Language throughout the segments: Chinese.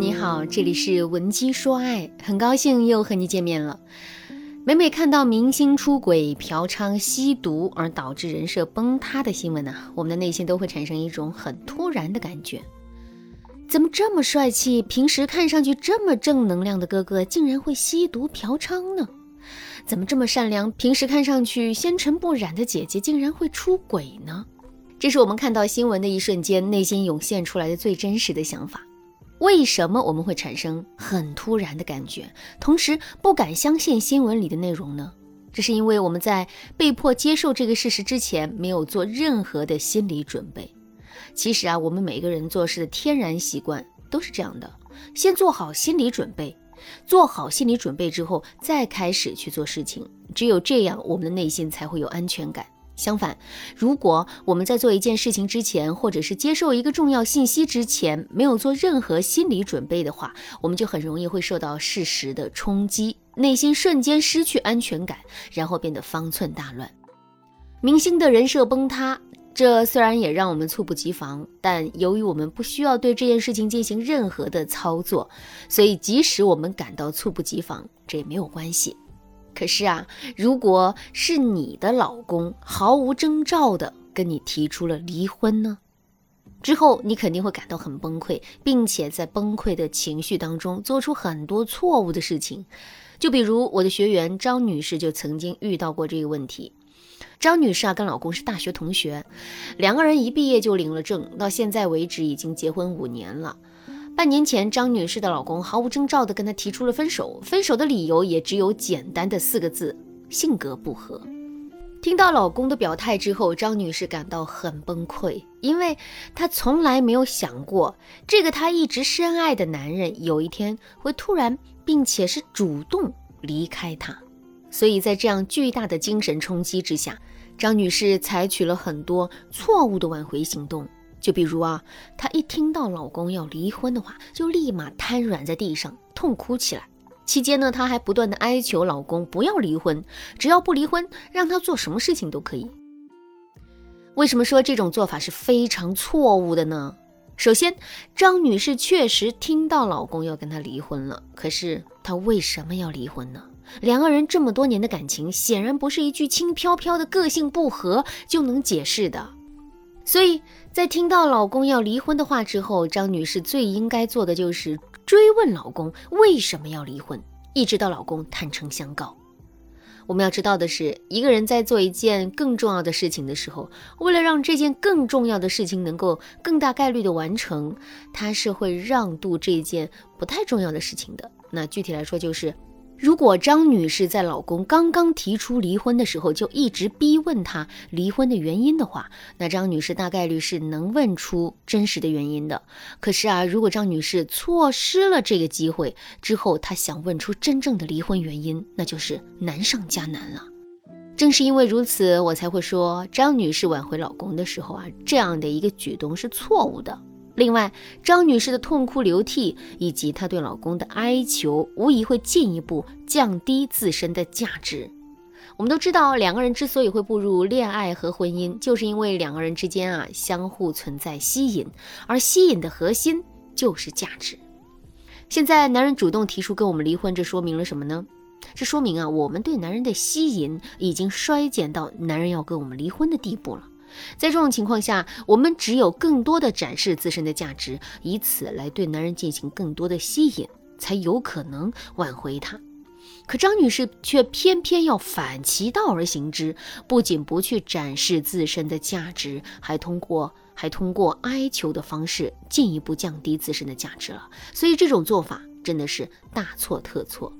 你好，这里是文姬说爱，很高兴又和你见面了。每每看到明星出轨、嫖娼、吸毒而导致人设崩塌的新闻呢，我们的内心都会产生一种很突然的感觉：怎么这么帅气、平时看上去这么正能量的哥哥，竟然会吸毒嫖娼呢？怎么这么善良、平时看上去纤尘不染的姐姐，竟然会出轨呢？这是我们看到新闻的一瞬间，内心涌现出来的最真实的想法。为什么我们会产生很突然的感觉，同时不敢相信新闻里的内容呢？这是因为我们在被迫接受这个事实之前，没有做任何的心理准备。其实啊，我们每个人做事的天然习惯都是这样的：先做好心理准备，做好心理准备之后，再开始去做事情。只有这样，我们的内心才会有安全感。相反，如果我们在做一件事情之前，或者是接受一个重要信息之前，没有做任何心理准备的话，我们就很容易会受到事实的冲击，内心瞬间失去安全感，然后变得方寸大乱。明星的人设崩塌，这虽然也让我们猝不及防，但由于我们不需要对这件事情进行任何的操作，所以即使我们感到猝不及防，这也没有关系。可是啊，如果是你的老公毫无征兆的跟你提出了离婚呢？之后你肯定会感到很崩溃，并且在崩溃的情绪当中做出很多错误的事情。就比如我的学员张女士就曾经遇到过这个问题。张女士啊，跟老公是大学同学，两个人一毕业就领了证，到现在为止已经结婚五年了。半年前，张女士的老公毫无征兆地跟她提出了分手，分手的理由也只有简单的四个字：性格不合。听到老公的表态之后，张女士感到很崩溃，因为她从来没有想过，这个她一直深爱的男人有一天会突然并且是主动离开她。所以在这样巨大的精神冲击之下，张女士采取了很多错误的挽回行动。就比如啊，她一听到老公要离婚的话，就立马瘫软在地上痛哭起来。期间呢，她还不断的哀求老公不要离婚，只要不离婚，让她做什么事情都可以。为什么说这种做法是非常错误的呢？首先，张女士确实听到老公要跟她离婚了，可是她为什么要离婚呢？两个人这么多年的感情，显然不是一句轻飘飘的个性不合就能解释的。所以在听到老公要离婚的话之后，张女士最应该做的就是追问老公为什么要离婚，一直到老公坦诚相告。我们要知道的是，一个人在做一件更重要的事情的时候，为了让这件更重要的事情能够更大概率的完成，他是会让渡这件不太重要的事情的。那具体来说就是。如果张女士在老公刚刚提出离婚的时候就一直逼问他离婚的原因的话，那张女士大概率是能问出真实的原因的。可是啊，如果张女士错失了这个机会之后，她想问出真正的离婚原因，那就是难上加难了。正是因为如此，我才会说张女士挽回老公的时候啊，这样的一个举动是错误的。另外，张女士的痛哭流涕以及她对老公的哀求，无疑会进一步降低自身的价值。我们都知道，两个人之所以会步入恋爱和婚姻，就是因为两个人之间啊相互存在吸引，而吸引的核心就是价值。现在男人主动提出跟我们离婚，这说明了什么呢？这说明啊，我们对男人的吸引已经衰减到男人要跟我们离婚的地步了。在这种情况下，我们只有更多的展示自身的价值，以此来对男人进行更多的吸引，才有可能挽回他。可张女士却偏偏要反其道而行之，不仅不去展示自身的价值，还通过还通过哀求的方式进一步降低自身的价值了。所以这种做法真的是大错特错。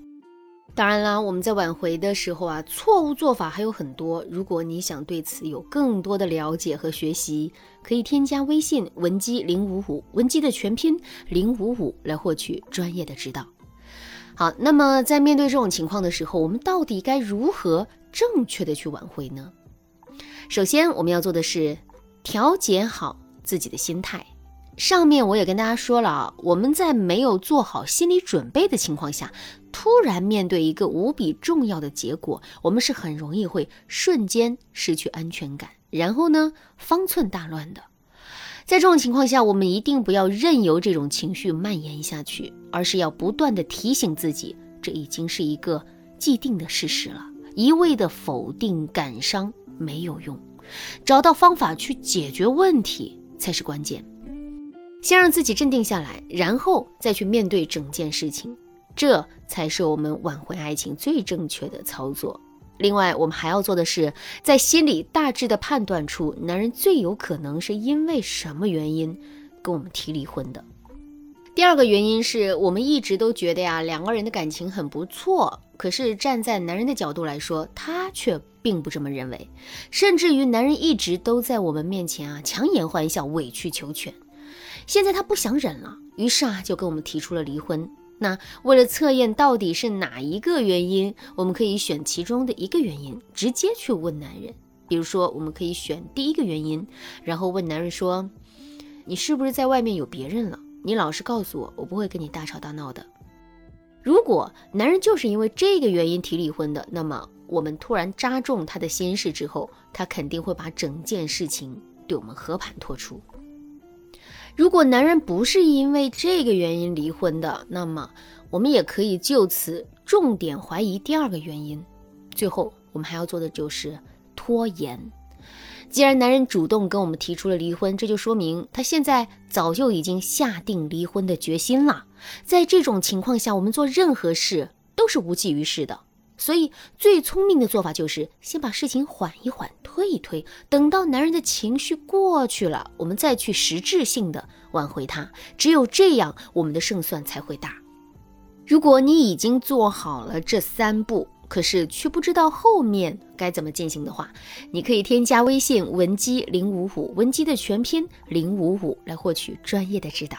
当然啦，我们在挽回的时候啊，错误做法还有很多。如果你想对此有更多的了解和学习，可以添加微信文姬零五五，文姬的全拼零五五来获取专业的指导。好，那么在面对这种情况的时候，我们到底该如何正确的去挽回呢？首先，我们要做的是调节好自己的心态。上面我也跟大家说了啊，我们在没有做好心理准备的情况下，突然面对一个无比重要的结果，我们是很容易会瞬间失去安全感，然后呢，方寸大乱的。在这种情况下，我们一定不要任由这种情绪蔓延下去，而是要不断的提醒自己，这已经是一个既定的事实了。一味的否定、感伤没有用，找到方法去解决问题才是关键。先让自己镇定下来，然后再去面对整件事情，这才是我们挽回爱情最正确的操作。另外，我们还要做的是，在心里大致的判断出男人最有可能是因为什么原因跟我们提离婚的。第二个原因是我们一直都觉得呀，两个人的感情很不错，可是站在男人的角度来说，他却并不这么认为，甚至于男人一直都在我们面前啊强颜欢笑、委曲求全。现在他不想忍了，于是啊就跟我们提出了离婚。那为了测验到底是哪一个原因，我们可以选其中的一个原因，直接去问男人。比如说，我们可以选第一个原因，然后问男人说：“你是不是在外面有别人了？你老实告诉我，我不会跟你大吵大闹的。”如果男人就是因为这个原因提离婚的，那么我们突然扎中他的心事之后，他肯定会把整件事情对我们和盘托出。如果男人不是因为这个原因离婚的，那么我们也可以就此重点怀疑第二个原因。最后，我们还要做的就是拖延。既然男人主动跟我们提出了离婚，这就说明他现在早就已经下定离婚的决心了。在这种情况下，我们做任何事都是无济于事的。所以，最聪明的做法就是先把事情缓一缓，推一推，等到男人的情绪过去了，我们再去实质性的挽回他。只有这样，我们的胜算才会大。如果你已经做好了这三步，可是却不知道后面该怎么进行的话，你可以添加微信文姬零五五，文姬的全拼零五五，来获取专业的指导。